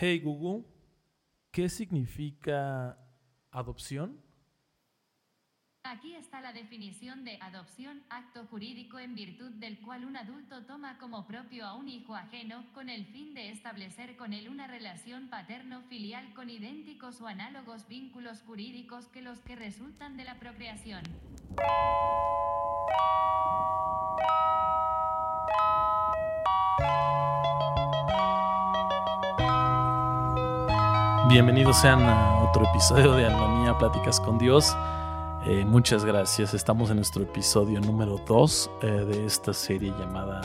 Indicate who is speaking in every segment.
Speaker 1: Hey Google, ¿qué significa adopción?
Speaker 2: Aquí está la definición de adopción, acto jurídico en virtud del cual un adulto toma como propio a un hijo ajeno, con el fin de establecer con él una relación paterno-filial con idénticos o análogos vínculos jurídicos que los que resultan de la procreación.
Speaker 1: Bienvenidos sean a otro episodio de Alma Mía Pláticas con Dios. Eh, muchas gracias. Estamos en nuestro episodio número 2 eh, de esta serie llamada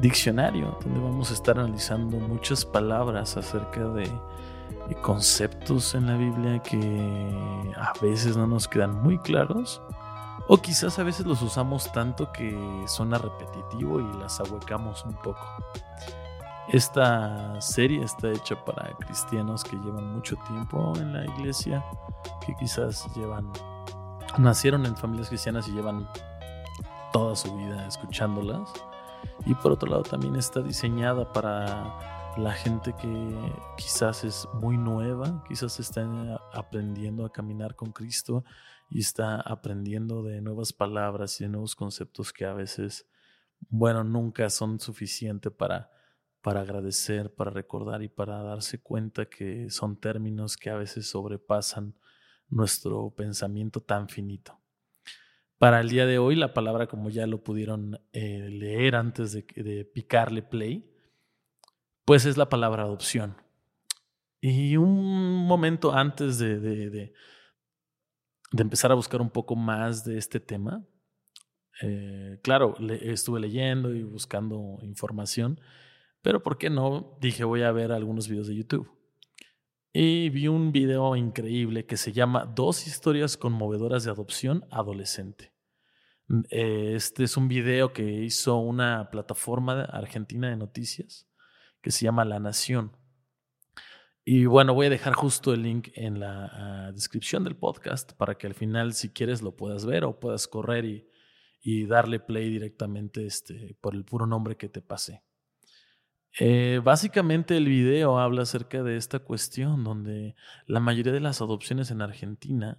Speaker 1: Diccionario, donde vamos a estar analizando muchas palabras acerca de, de conceptos en la Biblia que a veces no nos quedan muy claros. O quizás a veces los usamos tanto que suena repetitivo y las ahuecamos un poco. Esta serie está hecha para cristianos que llevan mucho tiempo en la iglesia, que quizás llevan, nacieron en familias cristianas y llevan toda su vida escuchándolas. Y por otro lado también está diseñada para la gente que quizás es muy nueva, quizás está aprendiendo a caminar con Cristo y está aprendiendo de nuevas palabras y de nuevos conceptos que a veces, bueno, nunca son suficientes para para agradecer, para recordar y para darse cuenta que son términos que a veces sobrepasan nuestro pensamiento tan finito. Para el día de hoy, la palabra, como ya lo pudieron eh, leer antes de, picarle play, pues es la palabra adopción. Y un momento antes de, de, empezar a buscar un poco más de este tema, eh, claro, estuve leyendo y buscando información pero ¿por qué no? Dije, voy a ver algunos videos de YouTube. Y vi un video increíble que se llama Dos historias conmovedoras de adopción adolescente. Mm, eh, este es un video que hizo una plataforma argentina de noticias que se llama La Nación. Y bueno, voy a dejar justo el link en la ah, descripción del podcast para que al final, si quieres, lo puedas ver o puedas correr y, y darle play directamente este, por el puro nombre que te pasé. Eh, básicamente el video habla acerca de esta cuestión donde la mayoría de las adopciones en Argentina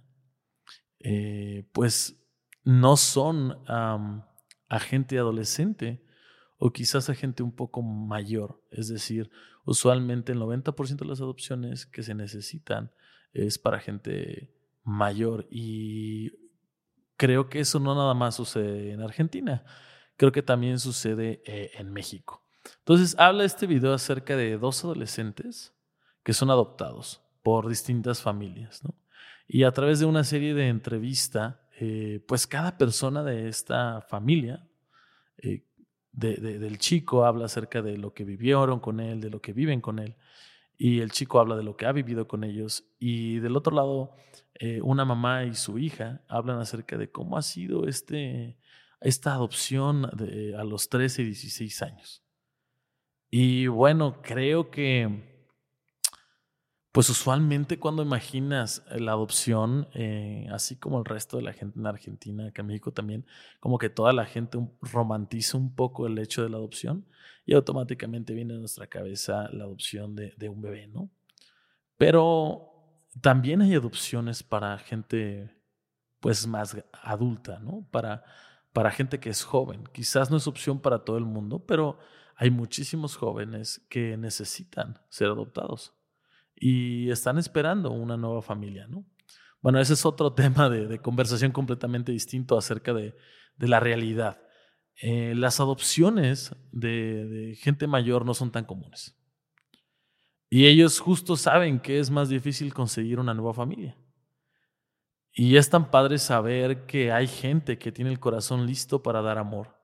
Speaker 1: eh, pues no son a gente adolescente o quizás a gente un poco mayor. Es decir, usualmente el 90% de las adopciones que se necesitan es para gente mayor y creo que eso no nada más sucede en Argentina, creo que también sucede eh, en México. Entonces habla este video acerca de dos adolescentes que son adoptados por distintas familias. Y a través de una serie de entrevistas, eh, pues cada persona de esta familia, eh, del chico habla acerca de lo que vivieron con él, de lo que viven con él, y el chico habla de lo que ha vivido con ellos, y del otro lado, eh, una mamá y su hija hablan acerca de cómo ha sido este, esta adopción a los 13 y 16 años. Y bueno, creo que, pues usualmente cuando imaginas la adopción, eh, así como el resto de la gente en Argentina, que en México también, como que toda la gente romantiza un poco el hecho de la adopción y automáticamente viene a nuestra cabeza la adopción de, de un bebé, ¿no? Pero también hay adopciones para gente pues más adulta, ¿no? Para, para gente que es joven. Quizás no es opción para todo el mundo, pero hay muchísimos jóvenes que necesitan ser adoptados y están esperando una nueva familia, ¿no? Bueno, ese es otro tema de, conversación completamente distinto acerca de, la realidad. Eh, las adopciones de, de gente mayor no son tan comunes. Y ellos justo saben que es más difícil conseguir una nueva familia. Y es tan padre saber que hay gente que tiene el corazón listo para dar amor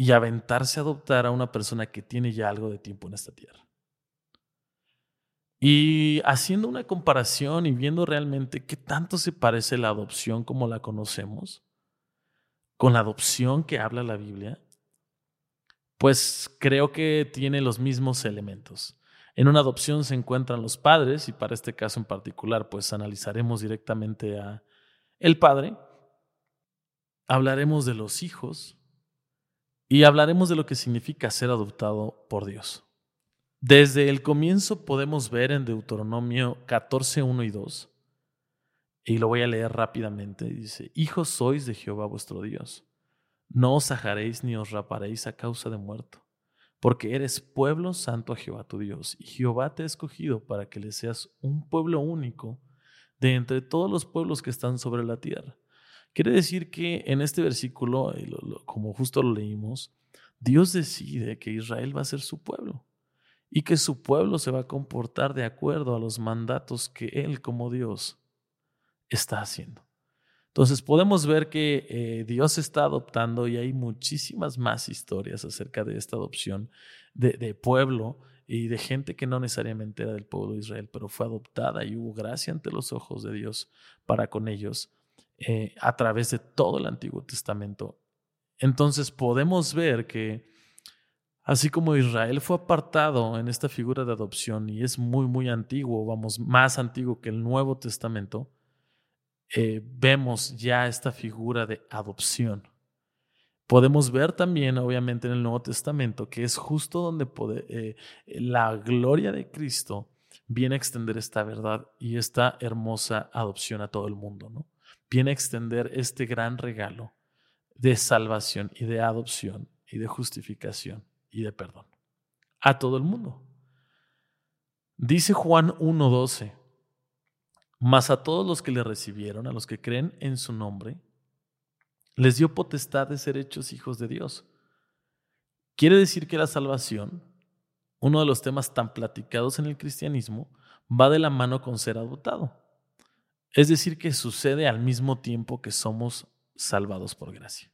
Speaker 1: y aventarse a adoptar a una persona que tiene ya algo de tiempo en esta tierra. Y haciendo una comparación y viendo realmente qué tanto se parece la adopción como la conocemos con la adopción que habla la Biblia, pues creo que tiene los mismos elementos. En una adopción se encuentran los padres y para este caso en particular pues analizaremos directamente a el padre. Hablaremos de los hijos, y hablaremos de lo que significa ser adoptado por Dios. Desde el comienzo podemos ver en Deuteronomio 14, 1 y 2, y lo voy a leer rápidamente, dice, Hijos sois de Jehová vuestro Dios, no os ajaréis ni os raparéis a causa de muerto, porque eres pueblo santo a Jehová tu Dios, y Jehová te ha escogido para que le seas un pueblo único de entre todos los pueblos que están sobre la tierra. Quiere decir que en este versículo, como justo lo leímos, Dios decide que Israel va a ser su pueblo y que su pueblo se va a comportar de acuerdo a los mandatos que Él como Dios está haciendo. Entonces podemos ver que eh, Dios está adoptando y hay muchísimas más historias acerca de esta adopción de, pueblo y de gente que no necesariamente era del pueblo de Israel, pero fue adoptada y hubo gracia ante los ojos de Dios para con ellos eh, a través de todo el Antiguo Testamento. Entonces podemos ver que Así como Israel fue apartado en esta figura de adopción y es muy, muy antiguo, vamos, más antiguo que el Nuevo Testamento, eh, vemos ya esta figura de adopción. Podemos ver también, obviamente, en el Nuevo Testamento que es justo donde eh, la gloria de Cristo viene a extender esta verdad y esta hermosa adopción a todo el mundo, ¿no? Viene a extender este gran regalo de salvación y de adopción y de justificación y de perdón a todo el mundo. Dice Juan 1.12, mas a todos los que le recibieron, a los que creen en su nombre, les dio potestad de ser hechos hijos de Dios. Quiere decir que la salvación, uno de los temas tan platicados en el cristianismo, va de la mano con ser adoptado. Es decir, que sucede al mismo tiempo que somos salvados por gracia.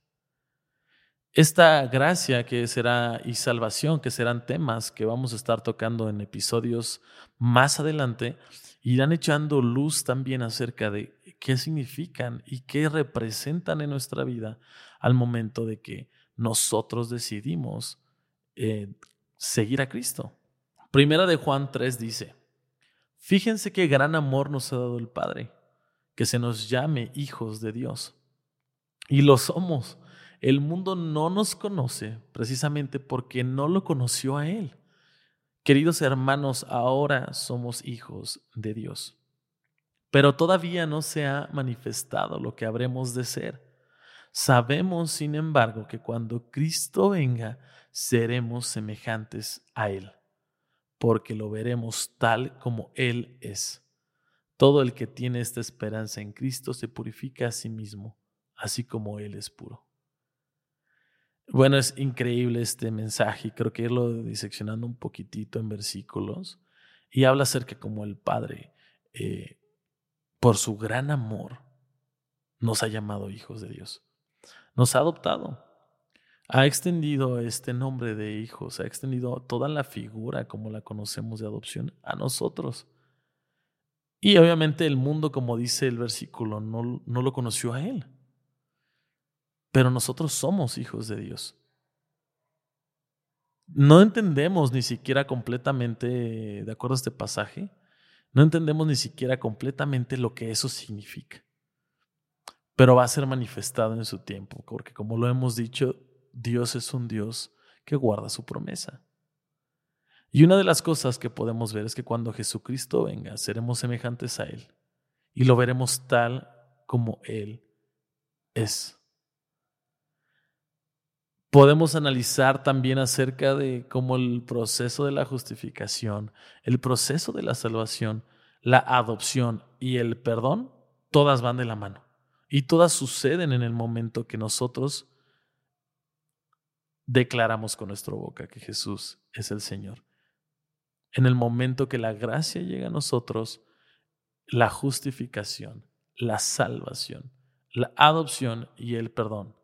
Speaker 1: Esta gracia que será y salvación, que serán temas que vamos a estar tocando en episodios más adelante, irán echando luz también acerca de qué significan y qué representan en nuestra vida al momento de que nosotros decidimos eh, seguir a Cristo. Primera de Juan 3 dice, fíjense qué gran amor nos ha dado el Padre, que se nos llame hijos de Dios. Y lo somos el mundo no nos conoce precisamente porque no lo conoció a Él. Queridos hermanos, ahora somos hijos de Dios, pero todavía no se ha manifestado lo que habremos de ser. Sabemos, sin embargo, que cuando Cristo venga, seremos semejantes a Él, porque lo veremos tal como Él es. Todo el que tiene esta esperanza en Cristo se purifica a sí mismo, así como Él es puro. Bueno, es increíble este mensaje y creo que irlo diseccionando un poquitito en versículos y habla acerca como el Padre, eh, por su gran amor, nos ha llamado hijos de Dios. Nos ha adoptado. Ha extendido este nombre de hijos, ha extendido toda la figura como la conocemos de adopción a nosotros. Y obviamente el mundo, como dice el versículo, no, no lo conoció a Él. Pero nosotros somos hijos de Dios. No entendemos ni siquiera completamente, de acuerdo a este pasaje, no entendemos ni siquiera completamente lo que eso significa. Pero va a ser manifestado en su tiempo, porque como lo hemos dicho, Dios es un Dios que guarda su promesa. Y una de las cosas que podemos ver es que cuando Jesucristo venga, seremos semejantes a Él y lo veremos tal como Él es podemos analizar también acerca de cómo el proceso de la justificación, el proceso de la salvación, la adopción y el perdón, todas van de la mano. Y todas suceden en el momento que nosotros declaramos con nuestra boca que Jesús es el Señor. En el momento que la gracia llega a nosotros, la justificación, la salvación, la adopción y el perdón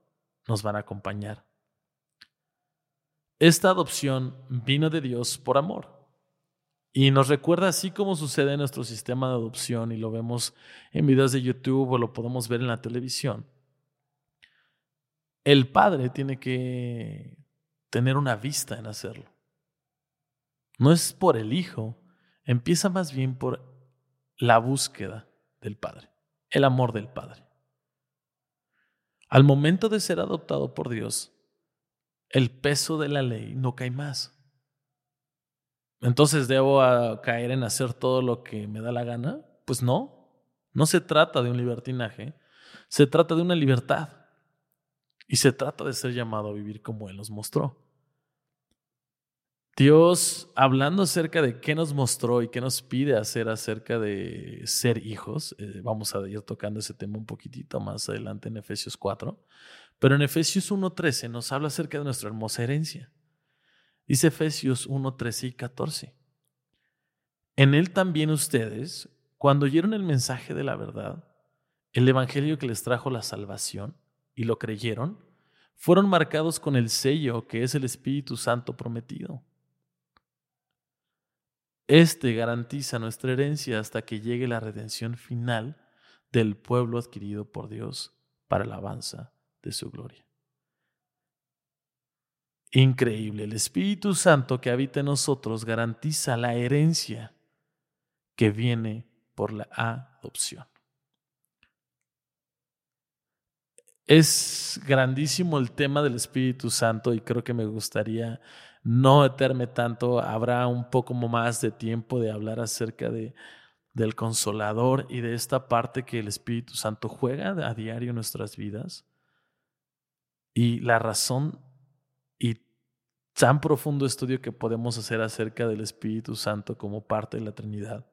Speaker 1: nos van a acompañar. Esta adopción vino de Dios por amor. Y nos recuerda así como sucede en nuestro sistema de adopción y lo vemos en videos de YouTube o lo podemos ver en la televisión. El padre tiene que tener una vista en hacerlo. No es por el hijo, empieza más bien por la búsqueda del padre, el amor del padre. Al momento de ser adoptado por Dios, el peso de la ley no cae más. entonces debo caer en hacer todo lo que me da la gana. Pues no, no se trata de un libertinaje, se trata de una libertad. Y se trata de ser llamado a vivir como Él nos mostró. Dios, hablando acerca de qué nos mostró y qué nos pide hacer acerca de ser hijos, eh, vamos a ir tocando ese tema un poquitito más adelante en Efesios 4, pero en Efesios 1.13 nos habla acerca de nuestra hermosa herencia. Dice Efesios 1.13 y 14. En él también ustedes, cuando oyeron el mensaje de la verdad, el evangelio que les trajo la salvación, y lo creyeron, fueron marcados con el sello que es el Espíritu Santo prometido. Este garantiza nuestra herencia hasta que llegue la redención final del pueblo adquirido por Dios para la alabanza de su gloria. Increíble, el Espíritu Santo que habita en nosotros garantiza la herencia que viene por la adopción. Es grandísimo el tema del Espíritu Santo y creo que me gustaría no meterme tanto. Habrá un poco más de tiempo de hablar acerca de, del consolador y de esta parte que el Espíritu Santo juega a diario en nuestras vidas. Y la razón y tan profundo estudio que podemos hacer acerca del Espíritu Santo como parte de la Trinidad.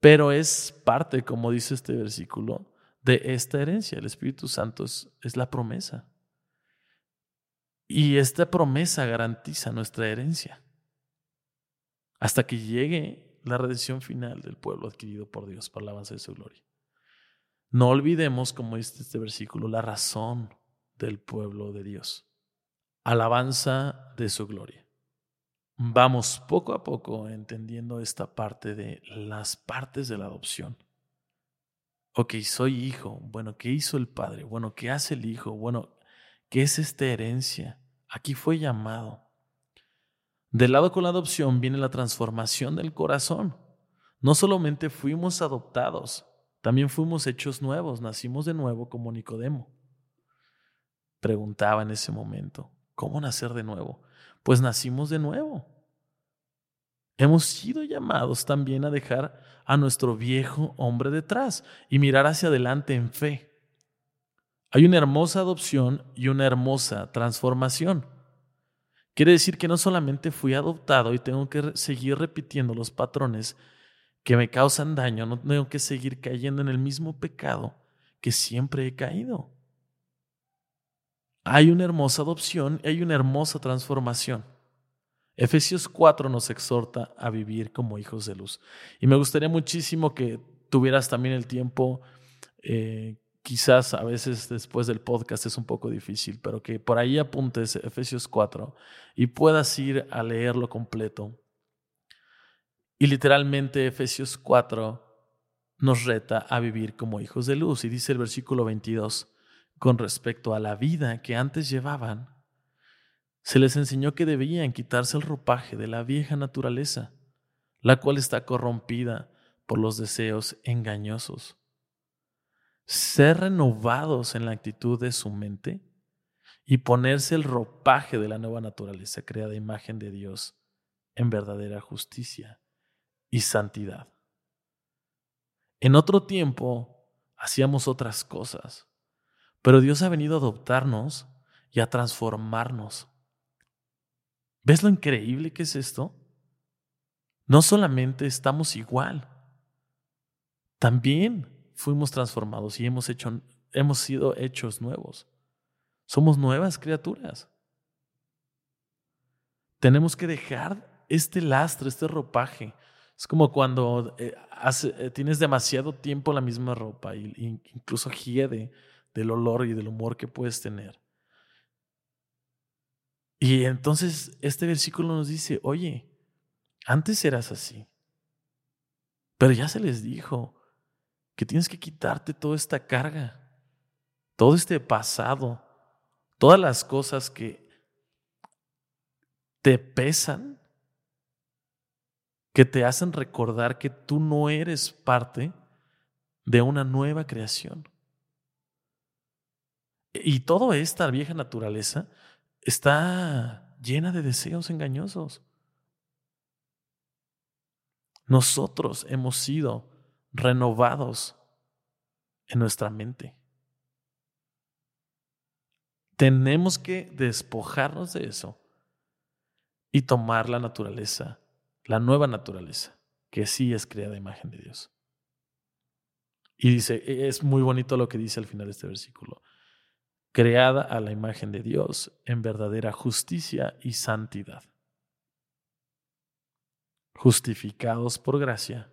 Speaker 1: Pero es parte, como dice este versículo, de esta herencia. El Espíritu Santo es, la promesa. Y esta promesa garantiza nuestra herencia hasta que llegue la redención final del pueblo adquirido por Dios para la alabanza de su gloria. No olvidemos, como dice este versículo, la razón del pueblo de Dios. Alabanza de su gloria. Vamos poco a poco entendiendo esta parte de las partes de la adopción ok, soy hijo, bueno, ¿qué hizo el padre? Bueno, ¿qué hace el hijo? Bueno, ¿qué es esta herencia? Aquí fue llamado. Del lado con la adopción viene la transformación del corazón. No solamente fuimos adoptados, también fuimos hechos nuevos, nacimos de nuevo como Nicodemo. Preguntaba en ese momento, ¿cómo nacer de nuevo? Pues nacimos de nuevo. Hemos sido llamados también a dejar a nuestro viejo hombre detrás y mirar hacia adelante en fe. Hay una hermosa adopción y una hermosa transformación. Quiere decir que no solamente fui adoptado y tengo que seguir repitiendo los patrones que me causan daño, no tengo que seguir cayendo en el mismo pecado que siempre he caído. Hay una hermosa adopción y hay una hermosa transformación. Efesios 4 nos exhorta a vivir como hijos de luz. Y me gustaría muchísimo que tuvieras también el tiempo, eh, quizás a veces después del podcast es un poco difícil, pero que por ahí apuntes Efesios 4 y puedas ir a leerlo completo. Y literalmente Efesios 4 nos reta a vivir como hijos de luz. Y dice el versículo 22, con respecto a la vida que antes llevaban, se les enseñó que debían quitarse el ropaje de la vieja naturaleza, la cual está corrompida por los deseos engañosos. Ser renovados en la actitud de su mente y ponerse el ropaje de la nueva naturaleza creada imagen de Dios en verdadera justicia y santidad. En otro tiempo hacíamos otras cosas, pero Dios ha venido a adoptarnos y a transformarnos ¿Ves lo increíble que es esto? No solamente estamos igual, también fuimos transformados y hemos, hecho, hemos sido hechos nuevos. Somos nuevas criaturas. Tenemos que dejar este lastre, este ropaje. Es como cuando eh, eh, tienes demasiado tiempo la misma ropa e incluso hiede del olor y del humor que puedes tener. Y entonces este versículo nos dice, oye, antes eras así, pero ya se les dijo que tienes que quitarte toda esta carga, todo este pasado, todas las cosas que te pesan, que te hacen recordar que tú no eres parte de una nueva creación. Y toda esta vieja naturaleza está llena de deseos engañosos. Nosotros hemos sido renovados en nuestra mente. Tenemos que despojarnos de eso y tomar la naturaleza, la nueva naturaleza, que sí es creada a imagen de Dios. Y dice, e-, es muy bonito lo que dice al final de este versículo, creada a la imagen de Dios en verdadera justicia y santidad, justificados por gracia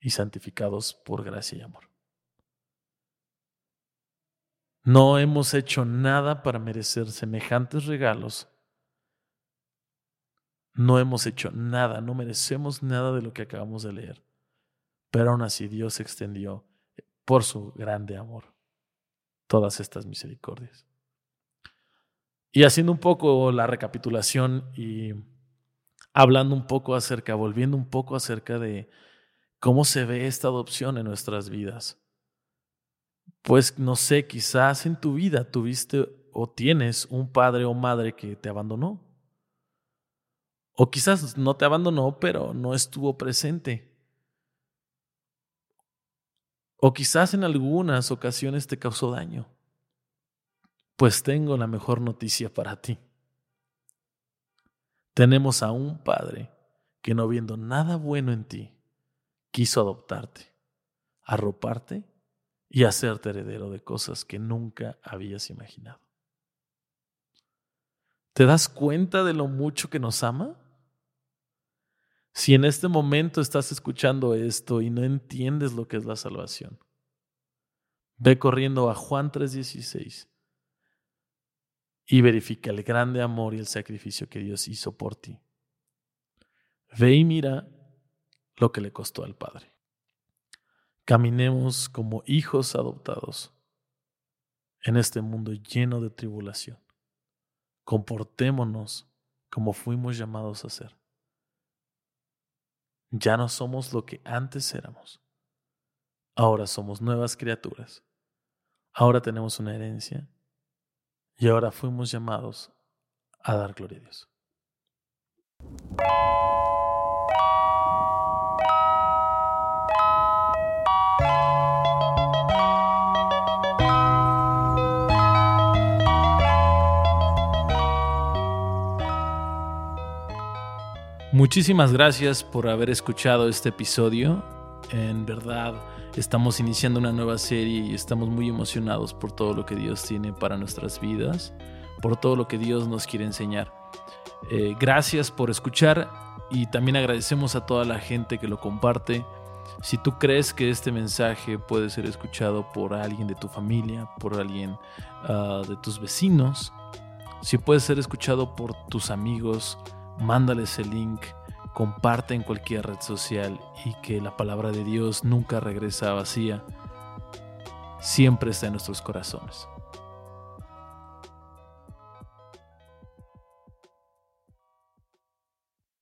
Speaker 1: y santificados por gracia y amor. No hemos hecho nada para merecer semejantes regalos. No hemos hecho nada, no merecemos nada de lo que acabamos de leer. Pero aún así Dios extendió por su grande amor todas estas misericordias. Y haciendo un poco la recapitulación y hablando un poco acerca, volviendo un poco acerca de cómo se ve esta adopción en nuestras vidas. Pues no sé, quizás en tu vida tuviste o tienes un padre o madre que te abandonó. O quizás no te abandonó, pero no estuvo presente. O quizás en algunas ocasiones te causó daño. Pues tengo la mejor noticia para ti. Tenemos a un Padre que no viendo nada bueno en ti, quiso adoptarte, arroparte y hacerte heredero de cosas que nunca habías imaginado. ¿Te das cuenta de lo mucho que nos ama? Si en este momento estás escuchando esto y no entiendes lo que es la salvación, ve corriendo a Juan 3:16 y verifica el grande amor y el sacrificio que Dios hizo por ti. Ve y mira lo que le costó al Padre. Caminemos como hijos adoptados en este mundo lleno de tribulación. Comportémonos como fuimos llamados a ser. Ya no somos lo que antes éramos. Ahora somos nuevas criaturas. Ahora tenemos una herencia y ahora fuimos llamados a dar gloria a Dios. Muchísimas gracias por haber escuchado este episodio. En verdad, estamos iniciando una nueva serie y estamos muy emocionados por todo lo que Dios tiene para nuestras vidas, por todo lo que Dios nos quiere enseñar. Eh, gracias por escuchar y también agradecemos a toda la gente que lo comparte. Si tú crees que este mensaje puede ser escuchado por alguien de tu familia, por alguien ah, de tus vecinos, si puede ser escuchado por tus amigos, mándales el link, comparte en cualquier red social y que la palabra de Dios nunca regresa vacía, siempre está en nuestros corazones.